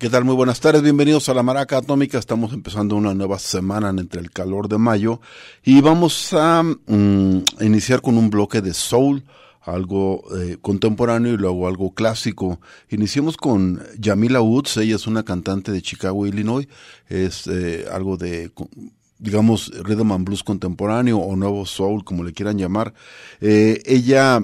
¿Qué tal? Muy buenas tardes, bienvenidos a la Maraca Atómica. Estamos empezando una nueva semana entre el calor de mayo y vamos a mm, iniciar con un bloque de soul, algo eh, contemporáneo y luego algo clásico. Iniciemos con Jamila Woods, ella es una cantante de Chicago, Illinois, es eh, algo de digamos rhythm and blues contemporáneo o nuevo soul, como le quieran llamar. Eh, ella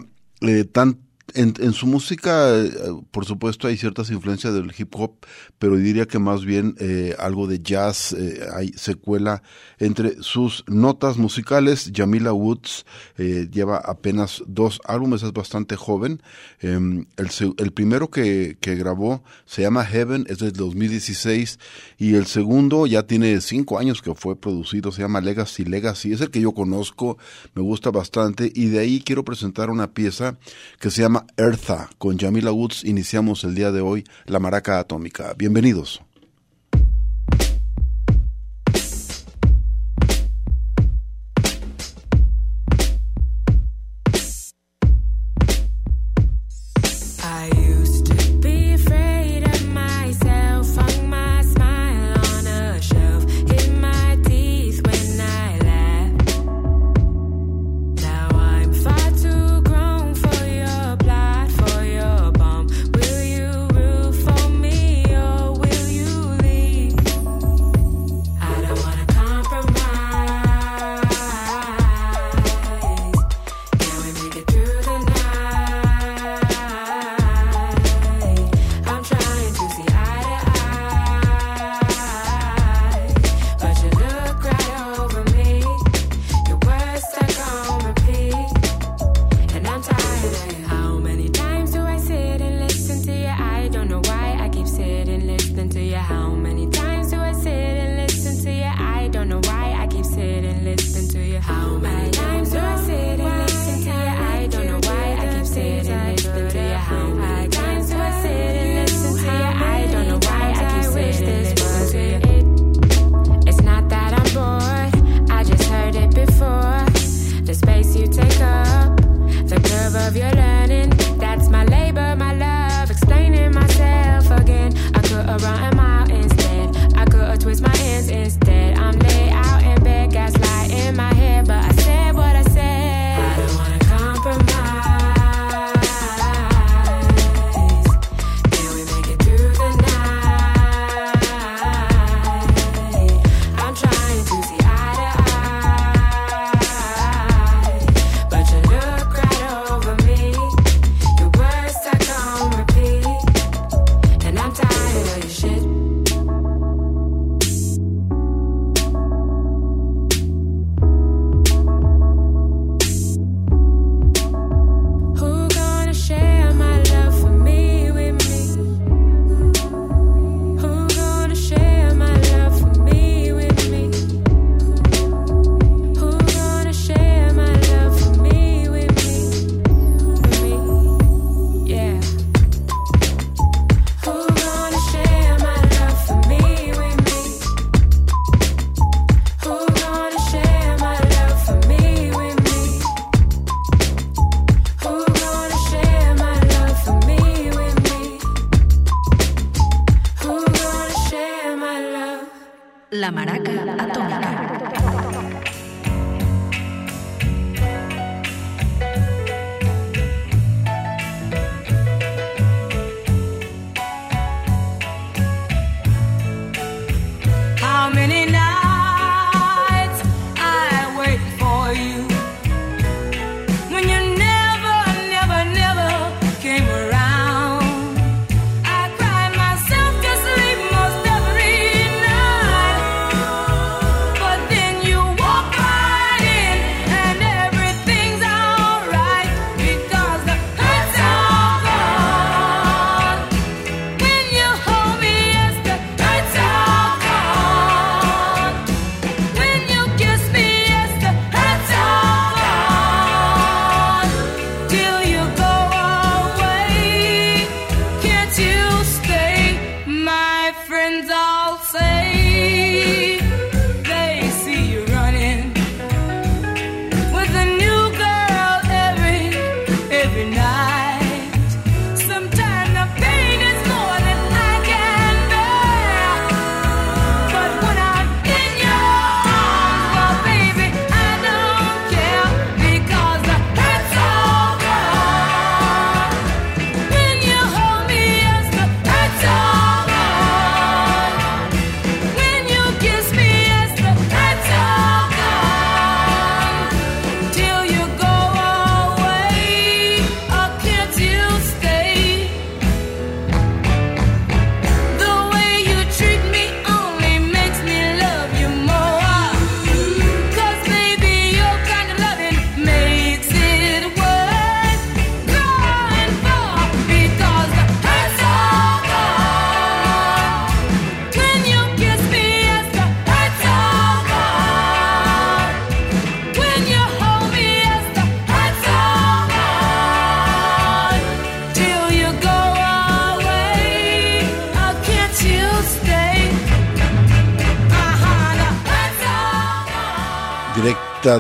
tanto en, su música, eh, por supuesto, hay ciertas influencias del hip hop, pero diría que más bien eh, algo de jazz, eh, hay secuela entre sus notas musicales. Jamila Woods lleva apenas dos álbumes, es bastante joven. Em, el, el, primero que, que, grabó se llama Heaven, es del 2016, y el segundo ya tiene cinco años que fue producido, se llama Legacy Legacy, es el que yo conozco, me gusta bastante, y de ahí quiero presentar una pieza que se llama Eartha. Con Jamila Woods iniciamos el día de hoy la maraca atómica. Bienvenidos.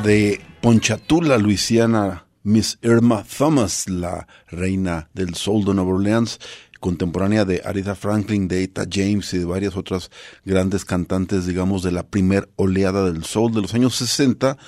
De Ponchatula, Luisiana, Miss Irma Thomas, la reina del soul de Nueva Orleans, contemporánea de Aretha Franklin, de Eta James y de varias otras grandes cantantes, digamos, de la primer oleada del soul de los años 60.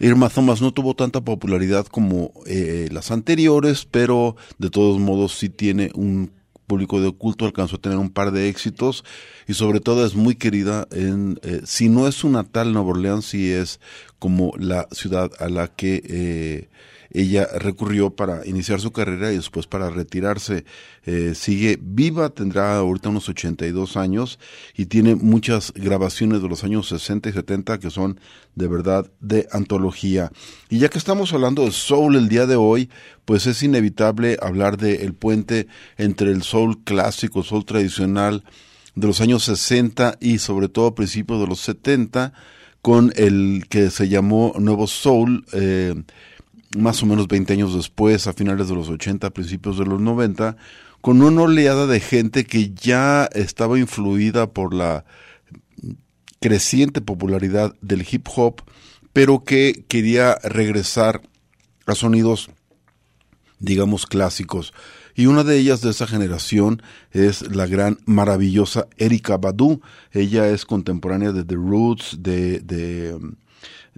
Irma Thomas no tuvo tanta popularidad como eh, las anteriores, pero de todos modos sí tiene un público de culto, alcanzó a tener un par de éxitos y sobre todo es muy querida en, eh, si no es su natal Nueva Orleans, sí es como la ciudad a la que eh, ella recurrió para iniciar su carrera y después para retirarse. Eh, sigue viva, tendrá ahorita unos 82 años y tiene muchas grabaciones de los años 60 y 70 que son de verdad de antología. Y ya que estamos hablando de soul el día de hoy, pues es inevitable hablar del el puente entre el soul clásico, soul tradicional de los años 60 y sobre todo principios de los 70 con el que se llamó Nuevo Soul, eh, más o menos 20 años después, a finales de los 80, principios de los 90, con una oleada de gente que ya estaba influida por la creciente popularidad del hip hop, pero que quería regresar a sonidos, digamos, clásicos. Y una de ellas de esa generación es la gran, maravillosa Erika Badu. Ella es contemporánea de The Roots, de, de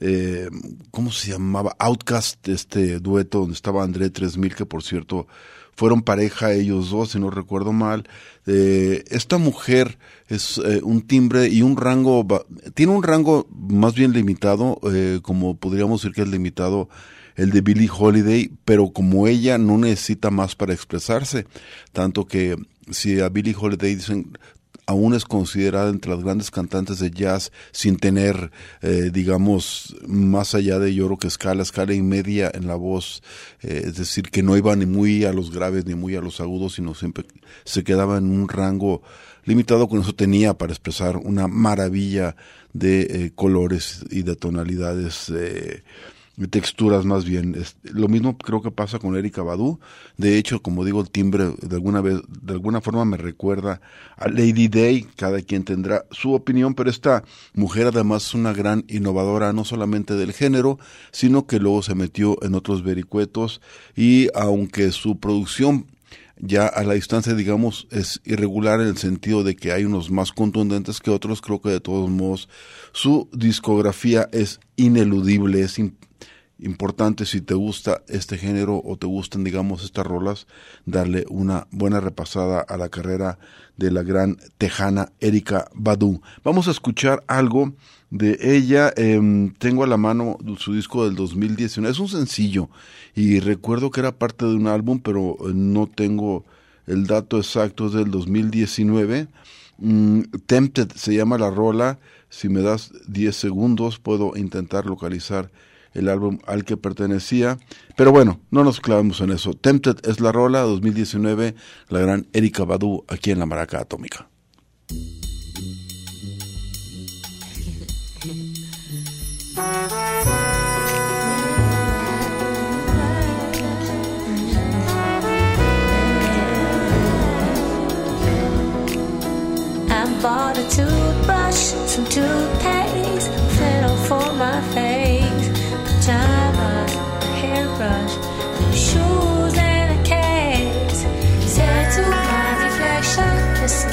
eh, ¿cómo se llamaba? Outcast, este dueto donde estaba André 3000, que por cierto fueron pareja ellos dos, si no recuerdo mal. Eh, esta mujer es eh, un timbre y un rango, tiene un rango más bien limitado, como podríamos decir que es limitado el de Billie Holiday, pero como ella no necesita más para expresarse, tanto que si a Billie Holiday dicen aún es considerada entre las grandes cantantes de jazz sin tener, eh, digamos, más allá de yo creo que escala, escala y media en la voz, eh, es decir, que no iba ni muy a los graves ni muy a los agudos, sino siempre se quedaba en un rango limitado, con eso tenía para expresar una maravilla de eh, colores y de tonalidades. Eh, texturas más bien. Lo mismo creo que pasa con Erika Badu. De hecho, como digo, el timbre de alguna vez, de alguna forma me recuerda a Lady Day. Cada quien tendrá su opinión, pero esta mujer además es una gran innovadora, no solamente del género, sino que luego se metió en otros vericuetos y aunque su producción ya a la distancia, digamos, es irregular en el sentido de que hay unos más contundentes que otros, creo que de todos modos su discografía es ineludible, es imp importante si te gusta este género o te gustan, digamos, estas rolas, darle una buena repasada a la carrera de la gran tejana Erika Badu. Vamos a escuchar algo de ella. Eh, tengo a la mano su disco del 2019. Es un sencillo y recuerdo que era parte de un álbum, pero no tengo el dato exacto. Es del 2019. Mm, Tempted se llama la rola. Si me das 10 segundos puedo intentar localizar el álbum al que pertenecía. Pero bueno, no nos clavemos en eso. Tempted es la rola 2019, la gran Erika Badu aquí en la Maraca Atómica. I'm bought a toothbrush, some toothpaste, flannel for my face, hairbrush, shoes and a case. Said to my reflection, let's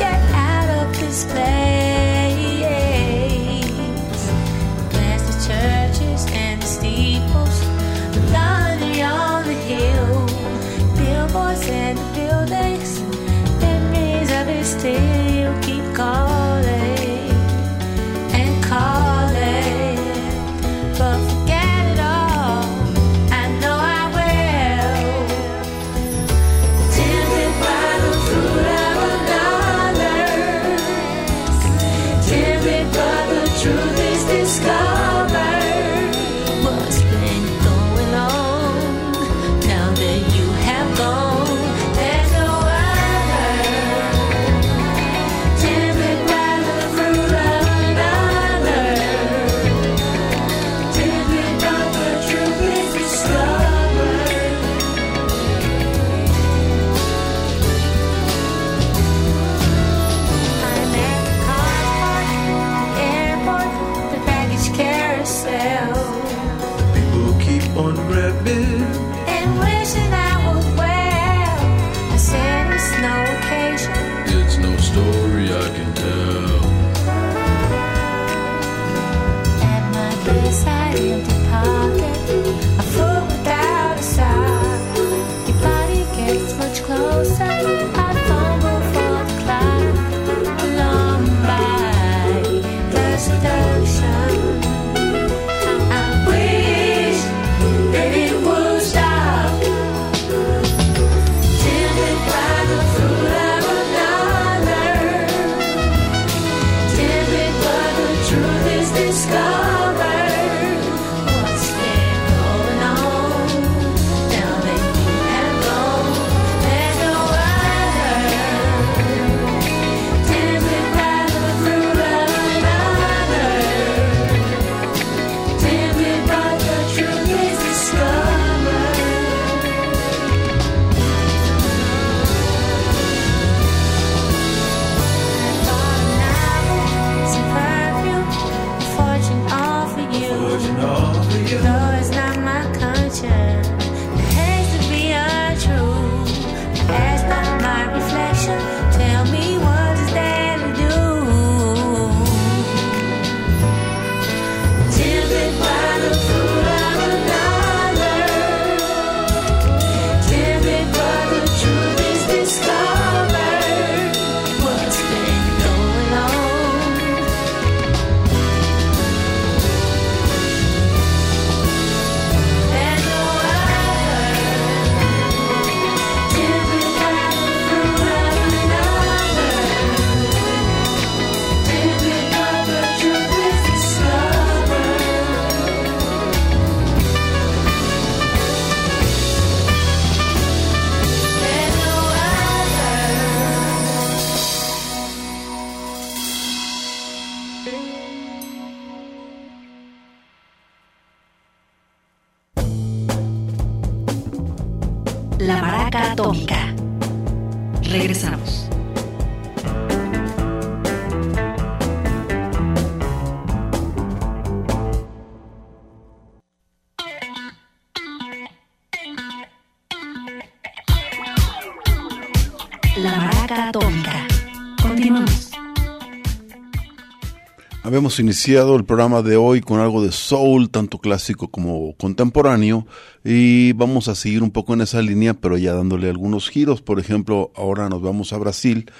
Habíamos iniciado el programa de hoy con algo de soul, tanto clásico como contemporáneo, y vamos a seguir un poco en esa línea, pero ya dándole algunos giros. Por ejemplo, ahora nos vamos a Brasil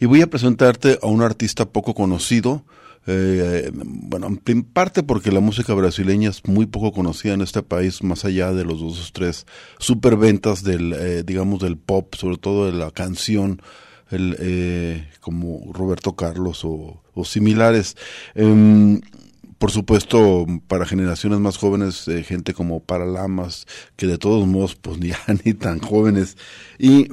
y voy a presentarte a un artista poco conocido. eh, bueno, en parte porque la música brasileña es muy poco conocida en este país, más allá de los dos o tres superventas del, eh, digamos, del pop, sobre todo de la canción el, eh, como Roberto Carlos o, similares. Em, por supuesto, para generaciones más jóvenes, eh, gente como Paralamas, que de todos modos, pues ya ni tan jóvenes. Y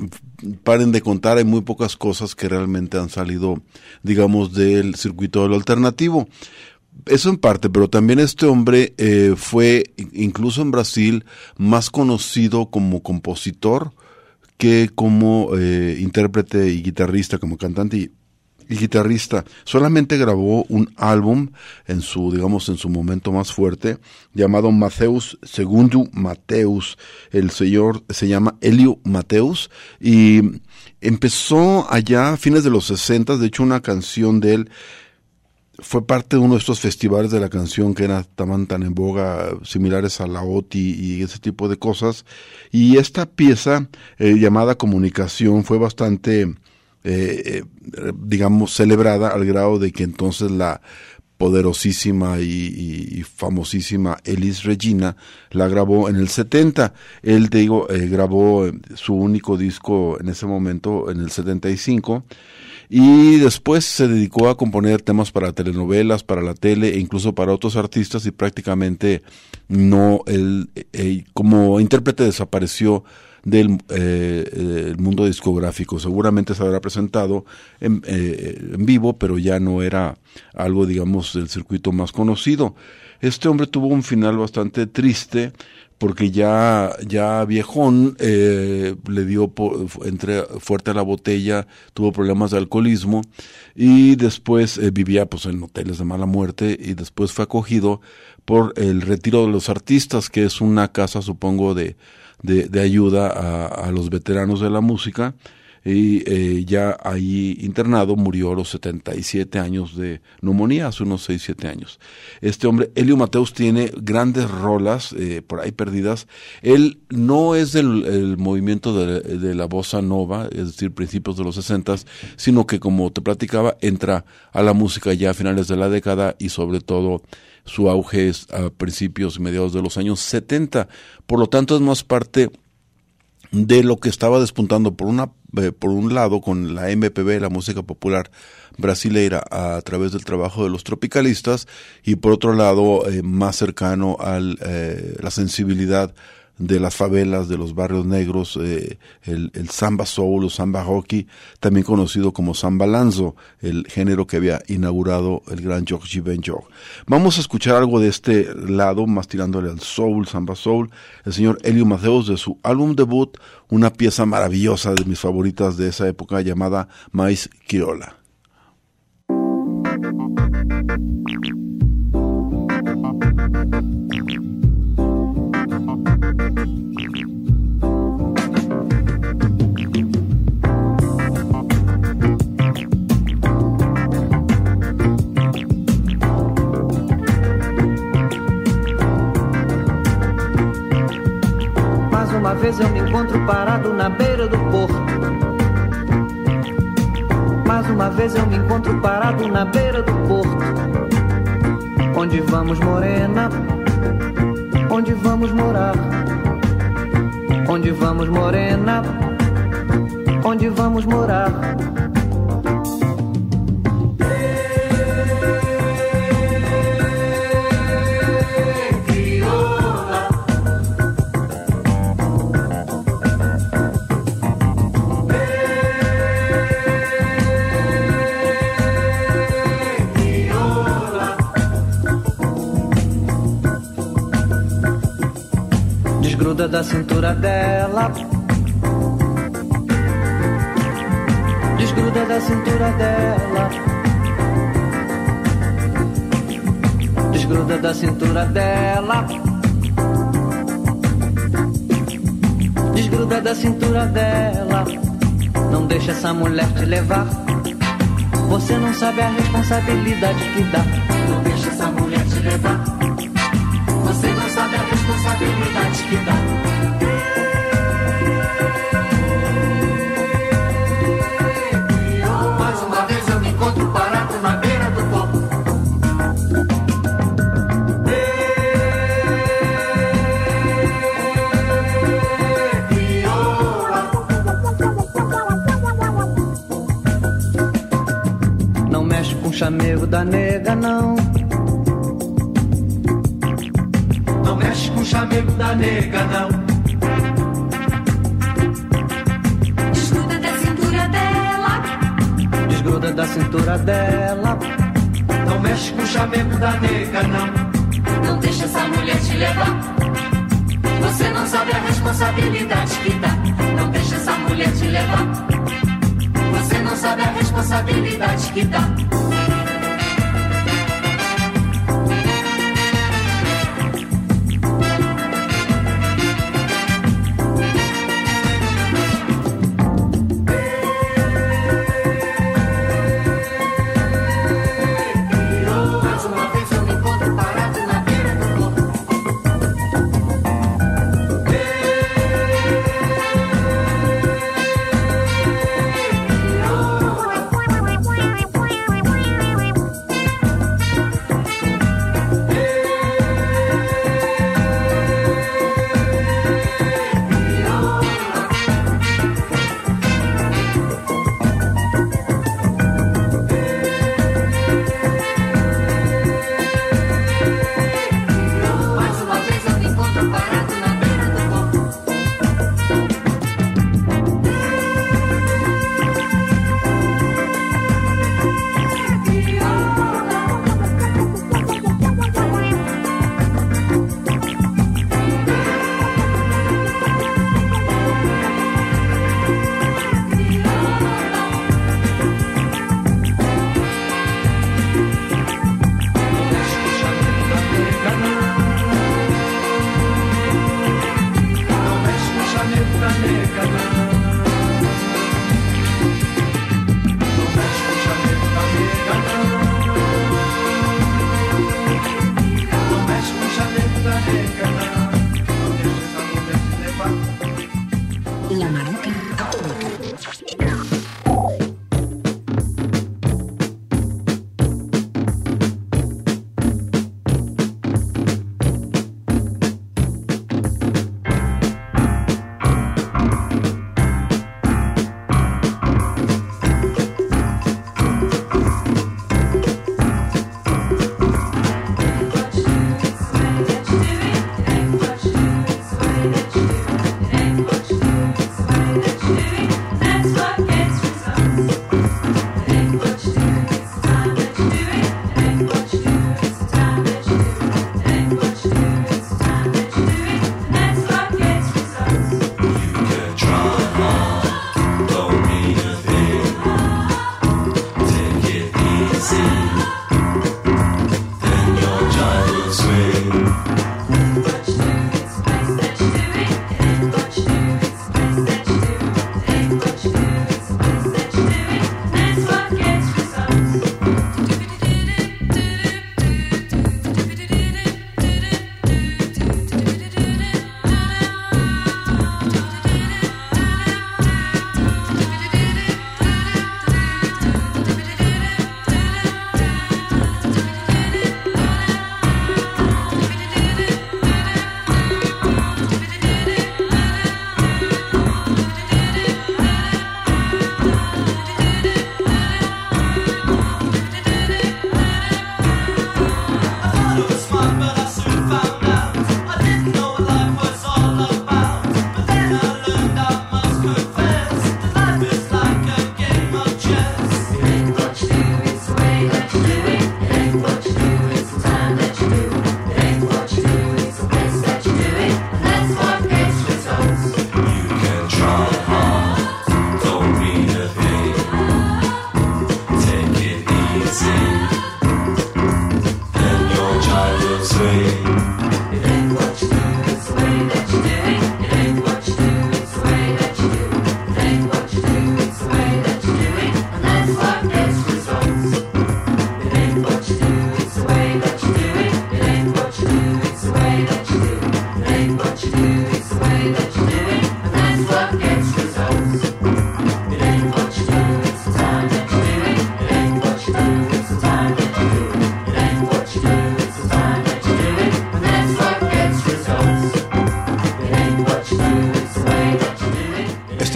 paren de contar, hay muy pocas cosas que realmente han salido, digamos, del circuito de lo alternativo. Eso en parte, pero también este hombre eh, fue, incluso en Brasil, más conocido como compositor que como eh, intérprete y guitarrista, como cantante y, guitarrista. Solamente grabó un álbum en su, digamos, en su momento más fuerte, llamado Mateus Segundo Mateus. El señor se llama Elio Mateus y empezó allá a fines de los 60, de hecho una canción de él fue parte de uno de estos festivales de la canción que era, estaban tan en boga, similares a la OTI y ese tipo de cosas. Y esta pieza eh, llamada Comunicación fue bastante, eh, eh, digamos, celebrada al grado de que entonces la poderosísima y, famosísima Elis Regina la grabó en el 70. Él, te digo, eh, grabó su único disco en ese momento, en el 75. Y después se dedicó a componer temas para telenovelas, para la tele e incluso para otros artistas y prácticamente no, él, eh, como intérprete desapareció del eh, mundo discográfico. Seguramente se habrá presentado en, eh, en vivo, pero ya no era algo, digamos, del circuito más conocido. Este hombre tuvo un final bastante triste porque ya, ya viejón, eh, le dio entre fuerte a la botella, tuvo problemas de alcoholismo y después eh, vivía pues en hoteles de mala muerte y después fue acogido por el Retiro de los Artistas, que es una casa, supongo, de, de, de ayuda a, a los veteranos de la música y eh, ya ahí internado murió a los 77 años de neumonía, hace unos 6, 7 años. Este hombre, Elio Mateus, tiene grandes rolas eh, por ahí perdidas. Él no es del el movimiento de, de la bossa nova, es decir, principios de los 60, sino que como te platicaba, entra a la música ya a finales de la década y sobre todo su auge es a principios y mediados de los años 70. Por lo tanto, es más parte de lo que estaba despuntando por una eh, por un lado con la MPB, la música popular brasileira a través del trabajo de los tropicalistas y por otro lado eh, más cercano a la sensibilidad de las favelas, de los barrios negros, eh, el, el samba soul o samba hockey, también conocido como samba lanzo, el género que había inaugurado el gran George Ben Jor. Vamos a escuchar algo de este lado, más tirándole al soul, samba soul, el señor Elio Mateos de su álbum debut, una pieza maravillosa de mis favoritas de esa época llamada Maíz Quirola. Vez eu me encontro parado na beira do porto. Mais uma vez eu me encontro parado na beira do porto. Onde vamos, morena? Onde vamos morar? Onde vamos, morena? Onde vamos morar? Da cintura dela. Desgruda da cintura dela. Desgruda da cintura dela. Desgruda da cintura dela. Não deixa essa mulher te levar. Você não sabe a responsabilidade que dá. Não deixa essa mulher te levar. Você não sabe a responsabilidade que dá. Da nega, não. Não mexe com o chamego da nega, não. Desgruda da cintura dela. Desgruda da cintura dela. Não mexe com o chamego da nega, não. Não deixa essa mulher te levar. Você não sabe a responsabilidade que dá. Não deixa essa mulher te levar. Você não sabe a responsabilidade que dá.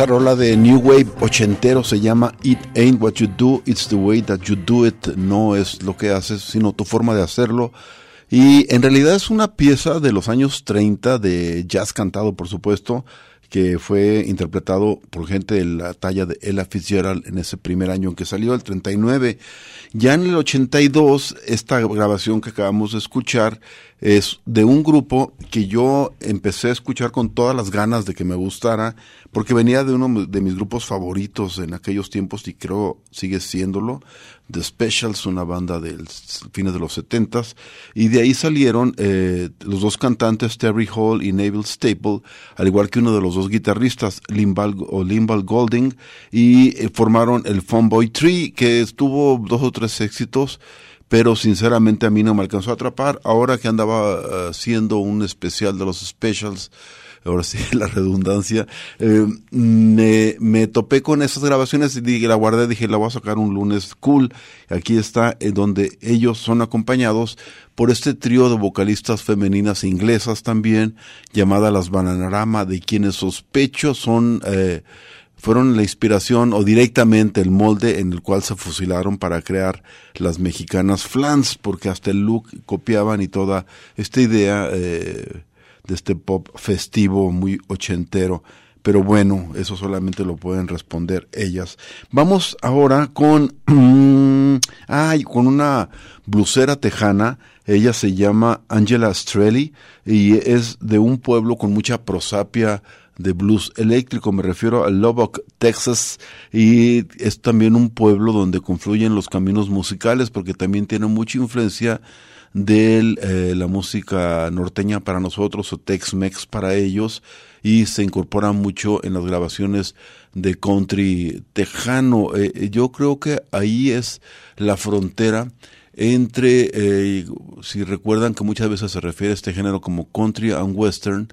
Rola de New Wave ochentero se llama It Ain't What You Do, It's the Way That You Do It. No es lo que haces, sino tu forma de hacerlo. Y en realidad es una pieza de los años 30 de jazz cantado, por supuesto, que fue interpretado por gente de la talla de Ella Fitzgerald en ese primer año en que salió, el 39. Ya en el 82, esta grabación que acabamos de escuchar es de un grupo que yo empecé a escuchar con todas las ganas de que me gustara, porque venía de uno de mis grupos favoritos en aquellos tiempos y creo sigue siéndolo, The Specials, una banda del s- fines de los setentas, y de ahí salieron eh, los dos cantantes Terry Hall y Neville Staple, al igual que uno de los dos guitarristas, Limbal, o Limbal Golding, y eh, formaron el Funboy Tree, que tuvo dos o tres éxitos, pero sinceramente a mí no me alcanzó a atrapar. Ahora que andaba eh, haciendo un especial de los specials, ahora sí la redundancia, eh, me, me topé con esas grabaciones y dije, la guardé, dije, la voy a sacar un lunes cool. Aquí está, en donde ellos son acompañados por este trío de vocalistas femeninas inglesas también, llamada las Bananarama, de quienes sospecho son... Eh, fueron la inspiración o directamente el molde en el cual se fusilaron para crear las mexicanas flans, porque hasta el look copiaban y toda esta idea eh, de este pop festivo muy ochentero. Pero bueno, eso solamente lo pueden responder ellas. Vamos ahora con, ay, con una blusera tejana. Ella se llama Angela Strelli y es de un pueblo con mucha prosapia de blues eléctrico, me refiero a Lubbock, Texas, y es también un pueblo donde confluyen los caminos musicales, porque también tiene mucha influencia de eh, la música norteña para nosotros o Tex-Mex para ellos, y se incorpora mucho en las grabaciones de country tejano. Eh, yo creo que ahí es la frontera entre, eh, si recuerdan que muchas veces se refiere a este género como country and western,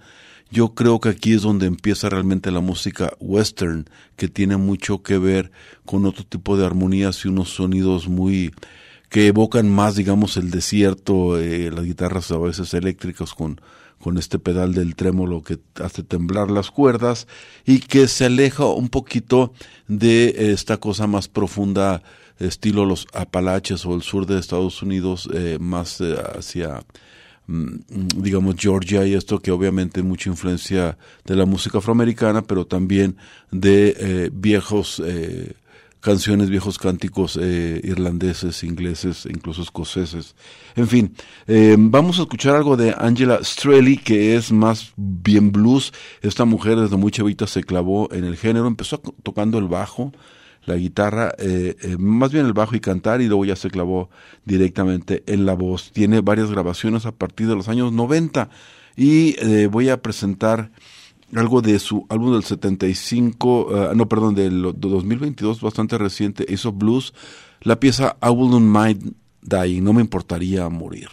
yo creo que aquí es donde empieza realmente la música western, que tiene mucho que ver con otro tipo de armonías y unos sonidos muy que evocan más, digamos, el desierto, eh, las guitarras a veces eléctricas con, con este pedal del trémolo que hace temblar las cuerdas y que se aleja un poquito de esta cosa más profunda, estilo los Apalaches o el sur de Estados Unidos, eh, más eh, hacia digamos Georgia y esto que obviamente mucha influencia de la música afroamericana pero también de eh, viejos eh, canciones viejos cánticos eh, irlandeses ingleses incluso escoceses. En fin eh, vamos a escuchar algo de Angela Strelly que es más bien blues. Esta mujer desde muy chavita se clavó en el género empezó tocando el bajo la guitarra, eh, eh, más bien el bajo y cantar, y luego ya se clavó directamente en la voz. Tiene varias grabaciones a partir de los años 90 y eh, voy a presentar algo de su álbum del 75, uh, no, perdón, del de 2022, bastante reciente, hizo blues, la pieza I Wouldn't Mind Dying, no me importaría morir.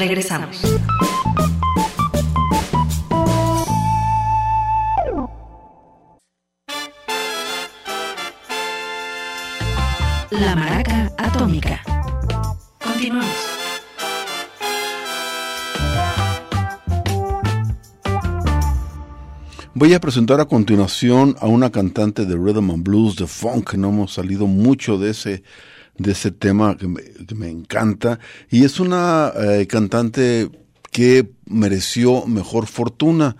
Regresamos. La Maraca Atómica. Continuamos. Voy a presentar a continuación a una cantante de rhythm and blues, de funk, no hemos salido mucho de ese de ese tema que me, que me encanta y es una eh, cantante que mereció mejor fortuna.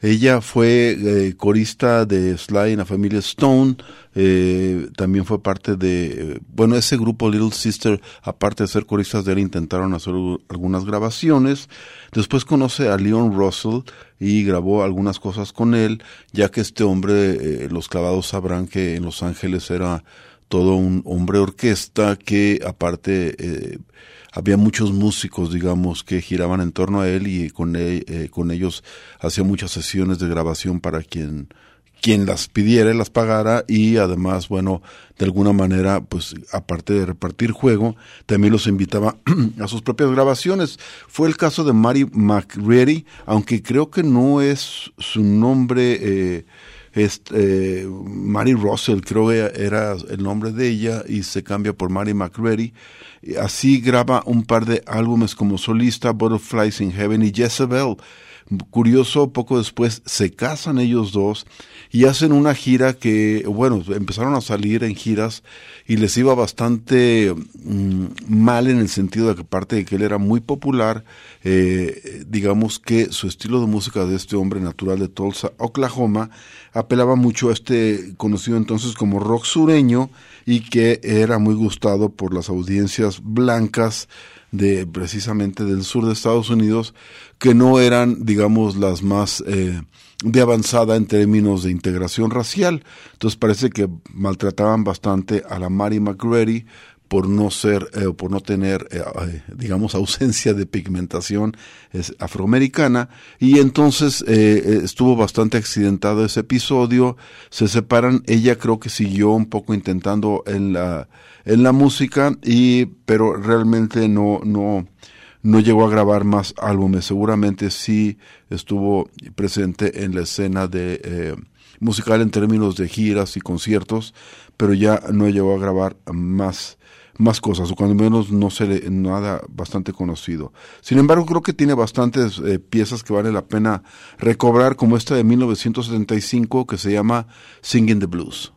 Ella fue eh, corista de Sly en la familia Stone, eh, también fue parte de, bueno, ese grupo Little Sister, aparte de ser coristas de él, intentaron hacer algunas grabaciones. Después conoce a Leon Russell y grabó algunas cosas con él, ya que este hombre, eh, los clavados sabrán que en Los Ángeles era todo un hombre orquesta que aparte eh, había muchos músicos, digamos, que giraban en torno a él y con, él- eh, con ellos hacía muchas sesiones de grabación para quien quien las pidiera las pagara y además, bueno, de alguna manera, pues aparte de repartir juego, también los invitaba a sus propias grabaciones. Fue el caso de Mary McReady, aunque creo que no es su nombre, eh, es, eh, Mary Russell, creo que era el nombre de ella y se cambia por Mary McReady. Y Así graba un par de álbumes como solista, Butterflies in Heaven y Jezebel. Curioso, poco después se casan ellos dos y hacen una gira que, bueno, empezaron a salir en giras y les iba bastante mm, mal en el sentido de que aparte de que él era muy popular, eh, digamos que su estilo de música de este hombre natural de Tulsa, Oklahoma, apelaba mucho a este conocido entonces como rock sureño y que era muy gustado por las audiencias blancas de precisamente del sur de Estados Unidos que no eran digamos las más eh, de avanzada en términos de integración racial. Entonces parece que maltrataban bastante a la Mary McGrady por no ser eh, por no tener eh, eh, digamos ausencia de pigmentación afroamericana. Y entonces estuvo bastante accidentado ese episodio. Se separan. Ella creo que siguió un poco intentando en la en la música y pero realmente no no no llegó a grabar más álbumes seguramente sí estuvo presente en la escena de eh, musical en términos de giras y conciertos pero ya no llegó a grabar más más cosas, o cuando menos no se le, nada bastante conocido. Sin embargo, creo que tiene bastantes eh, piezas que vale la pena recobrar, como esta de 1975 que se llama Singing the Blues.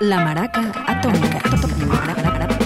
La maraca atómica.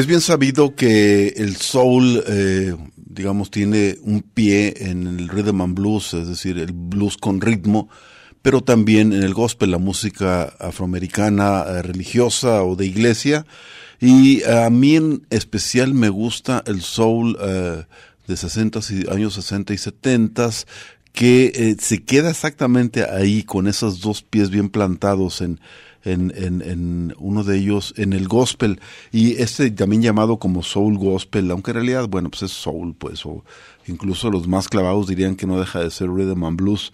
Es bien sabido que el soul, eh, digamos, tiene un pie en el rhythm and blues, es decir, el blues con ritmo, pero también en el gospel, la música afroamericana eh, religiosa o de iglesia. Y a mí en especial me gusta el soul eh, de 60 y años 60 y 70 que se queda exactamente ahí con esos dos pies bien plantados en, en, en, en uno de ellos en el gospel y este también llamado como soul gospel, aunque en realidad, bueno, pues es soul, pues, o incluso los más clavados dirían que no deja de ser rhythm and blues.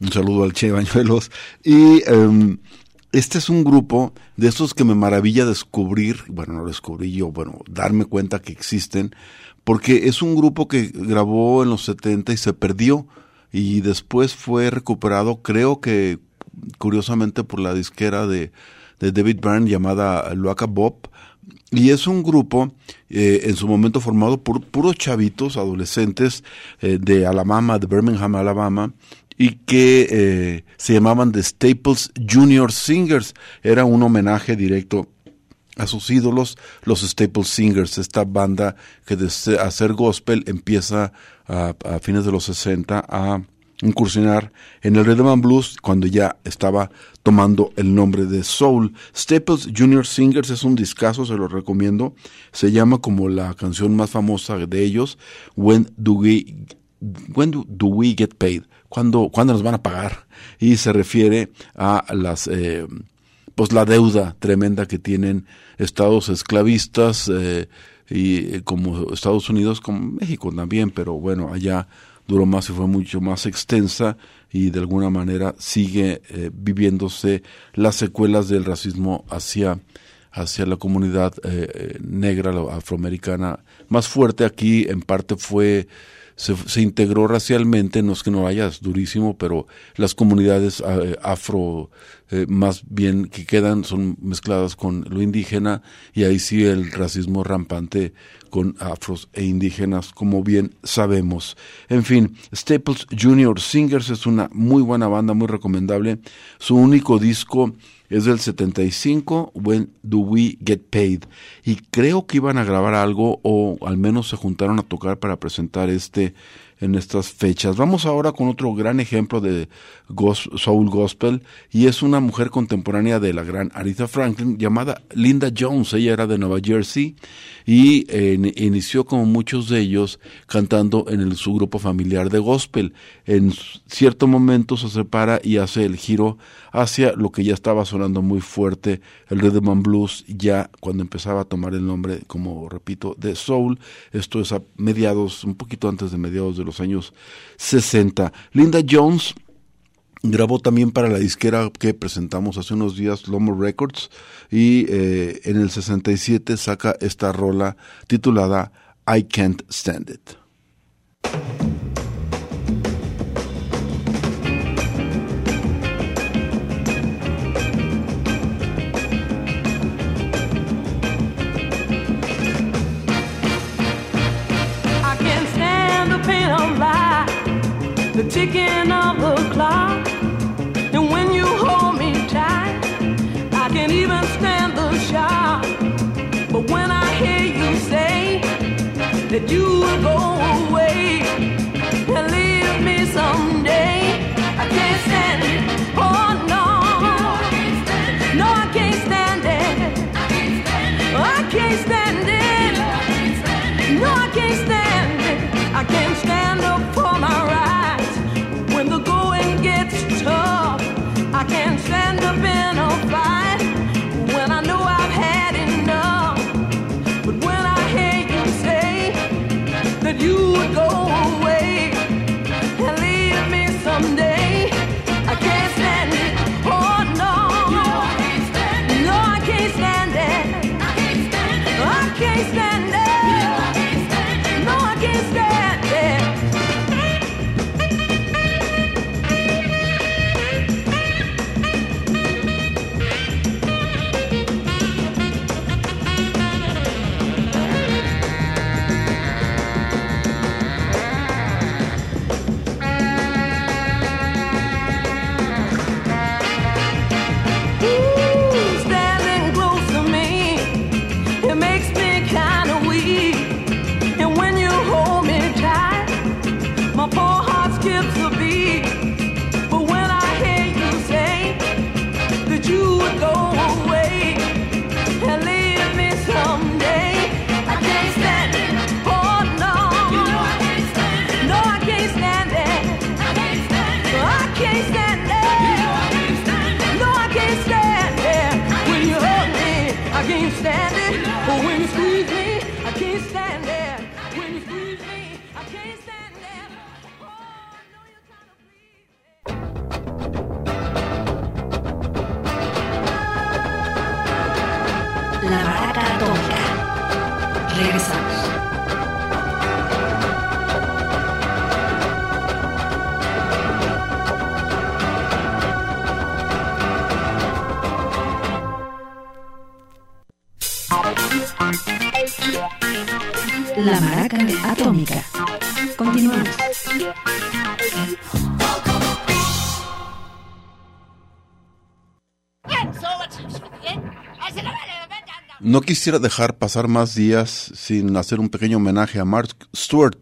Un saludo al Che Bañuelos. Y em, este es un grupo de esos que me maravilla descubrir, bueno, no descubrí yo, bueno, darme cuenta que existen, porque es un grupo que grabó en los 70 y se perdió y después fue recuperado, creo que curiosamente por la disquera de, de David Byrne llamada Loaca Bob. Y es un grupo eh, en su momento formado por puros chavitos, adolescentes eh, de Alabama, de Birmingham, Alabama, y que eh, se llamaban The Staples Junior Singers. Era un homenaje directo a sus ídolos, los Staples Singers, esta banda que de se- hacer gospel empieza a, a fines de los 60 a incursionar en el rhythm and blues cuando ya estaba tomando el nombre de soul. Staples Junior Singers es un discazo, se lo recomiendo. Se llama como la canción más famosa de ellos, When Do We When do, we get paid? ¿Cuándo, ¿Cuándo nos van a pagar? Y se refiere a las eh, pues la deuda tremenda que tienen estados esclavistas eh, y eh, como Estados Unidos, como México también, pero bueno, allá duró más y fue mucho más extensa y de alguna manera sigue eh, viviéndose las secuelas del racismo hacia hacia la comunidad eh, eh, negra afroamericana. Más fuerte aquí en parte fue se, se integró racialmente, no es que no haya, es durísimo, pero las comunidades afro más bien que quedan son mezcladas con lo indígena y ahí sí el racismo rampante con afros e indígenas, como bien sabemos. En fin, Staples Junior Singers es una muy buena banda, muy recomendable. Su único disco es del 75, When Do We Get Paid? Y creo que iban a grabar algo o al menos se juntaron a tocar para presentar este en estas fechas. Vamos ahora con otro gran ejemplo de soul gospel y es una mujer contemporánea de la gran Aretha Franklin llamada Linda Jones. Ella era de Nueva Jersey y in- inició como muchos de ellos cantando en su grupo familiar de gospel. En cierto momento se separa y hace el giro hacia lo que ya estaba sonando muy fuerte, el rhythm and blues, ya cuando empezaba a tomar el nombre, como repito, de soul. Esto es a mediados, un poquito antes de mediados de los años 60. Linda Jones grabó también para la disquera que presentamos hace unos días, Lomo Records, y eh, en el 67 saca esta rola titulada I Can't Stand It. Ticking of the clock. And when you hold me tight, I can't even stand the shock. But when I hear you say that you will go Atómica. No quisiera dejar pasar más días sin hacer un pequeño homenaje a Mark Stewart.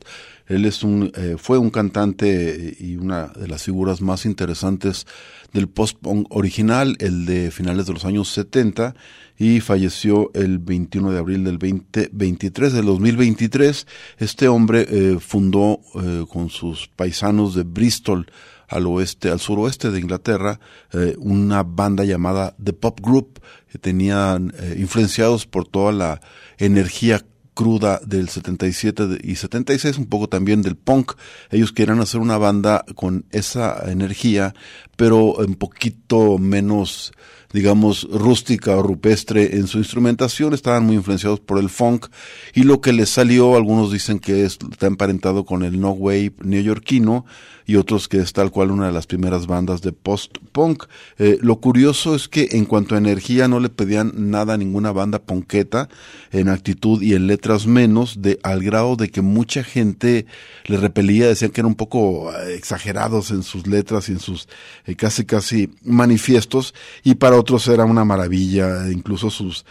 Él es un, eh, fue un cantante y una de las figuras más interesantes del post-punk original, el de finales de los años 70, y falleció el 21 de abril del 2023, del 2023. Este hombre eh, fundó eh, con sus paisanos de Bristol, al oeste, al suroeste de Inglaterra, eh, una banda llamada The Pop Group, que tenían eh, influenciados por toda la energía cruda del 77 de- y 76, un poco también del punk. Ellos querían hacer una banda con esa energía, pero un poquito menos digamos, rústica o rupestre en su instrumentación, estaban muy influenciados por el funk, y lo que les salió, algunos dicen que es, está emparentado con el no wave neoyorquino, y otros que es tal cual una de las primeras bandas de post-punk. Eh, lo curioso es que en cuanto a energía no le pedían nada a ninguna banda punketa, en actitud y en letras menos, de, al grado de que mucha gente le repelía, decían que eran un poco eh, exagerados en sus letras y en sus eh, casi casi manifiestos, y para otros era una maravilla, incluso sus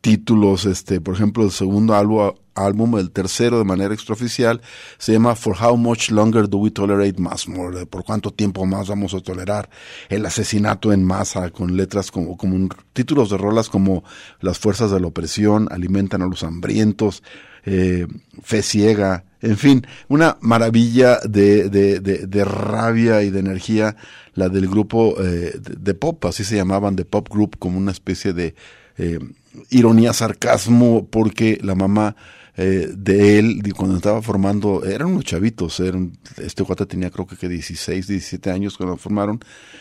títulos, este, por ejemplo, el segundo álbum, álbum, el tercero de manera extraoficial, se llama For How Much Longer Do We Tolerate Mass Murder? ¿Por cuánto tiempo más vamos a tolerar el asesinato en masa? Con letras como, como títulos de rolas como Las fuerzas de la opresión, Alimentan a los hambrientos, eh, Fe ciega, en fin, una maravilla de, de, de, rabia y de energía, la del grupo eh, de, de pop, así se llamaban, de pop group, como una especie de eh, ironía, sarcasmo, porque la mamá eh, de él, cuando estaba formando, eran unos chavitos, eran, este cuate tenía creo que, que 16, 17 años cuando formaron,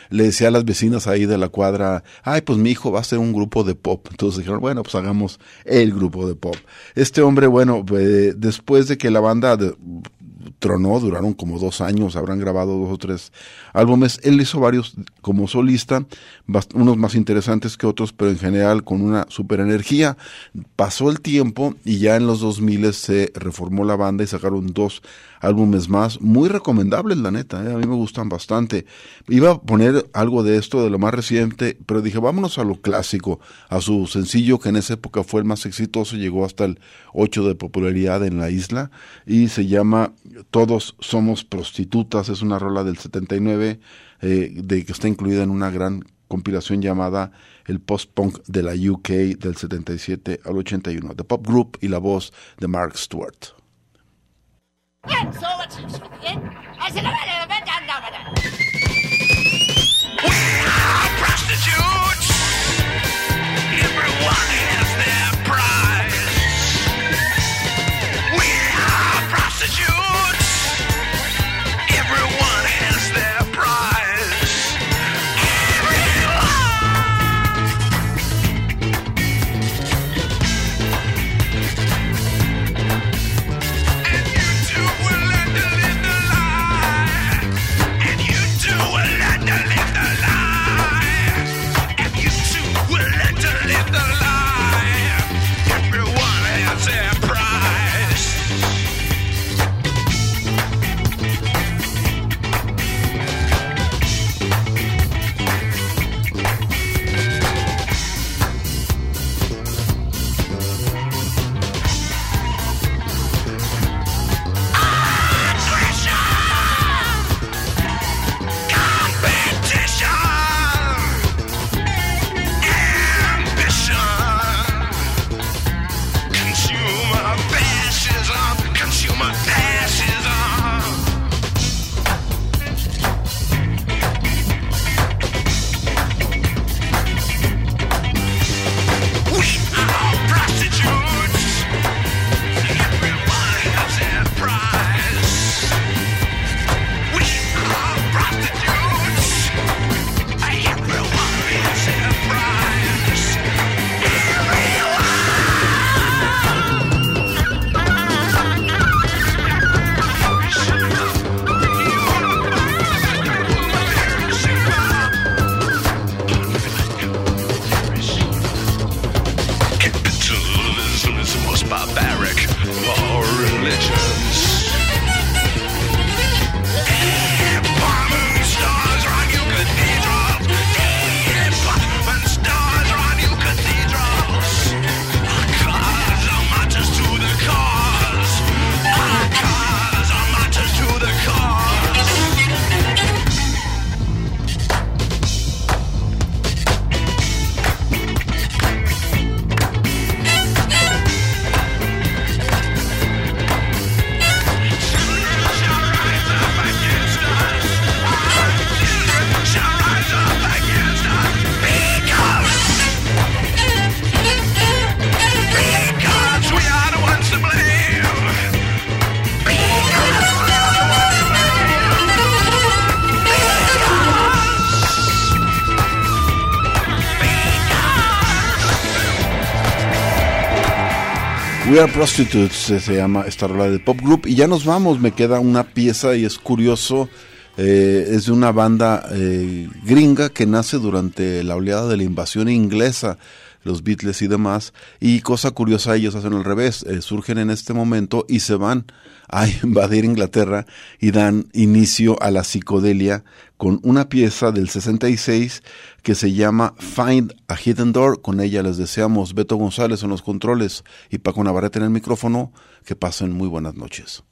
le decía a las vecinas ahí de la cuadra, ay, pues mi hijo va a ser un grupo de pop. Entonces dijeron, bueno, pues hagamos el grupo de pop. Este hombre, bueno, eh, después de que la banda tronó, duraron como dos años, habrán grabado dos o tres álbumes. Él hizo varios como solista, unos más interesantes que otros, pero en general con una super energía. Pasó el tiempo y ya en los 2000 se reformó la banda y sacaron dos álbumes más, muy recomendables, la neta, ¿eh? a mí me gustan bastante. Iba a poner algo de esto, de lo más reciente, pero dije, vámonos a lo clásico, a su sencillo que en esa época fue el más exitoso, llegó hasta el 8 de popularidad en la isla y se llama Todos somos prostitutas, es una rola del 79, eh, de que está incluida en una gran compilación llamada el post-punk de la UK del 77 al 81, The Pop Group y la voz de Mark Stewart. And so what's it? I said, I'm going to bed down, down, down. We Are Prostitutes eh, se llama esta rola de Pop Group. Y ya nos vamos, me queda una pieza y es curioso, eh, es de una banda eh, gringa que nace durante la oleada de la invasión inglesa, los Beatles y demás, y cosa curiosa ellos hacen al revés, eh, surgen en este momento y se van a invadir Inglaterra y dan inicio a la psicodelia con una pieza del 66 que se llama Find a Hidden Door. Con ella les deseamos Beto González en los controles y Paco Navarrete en el micrófono. Que pasen muy buenas noches.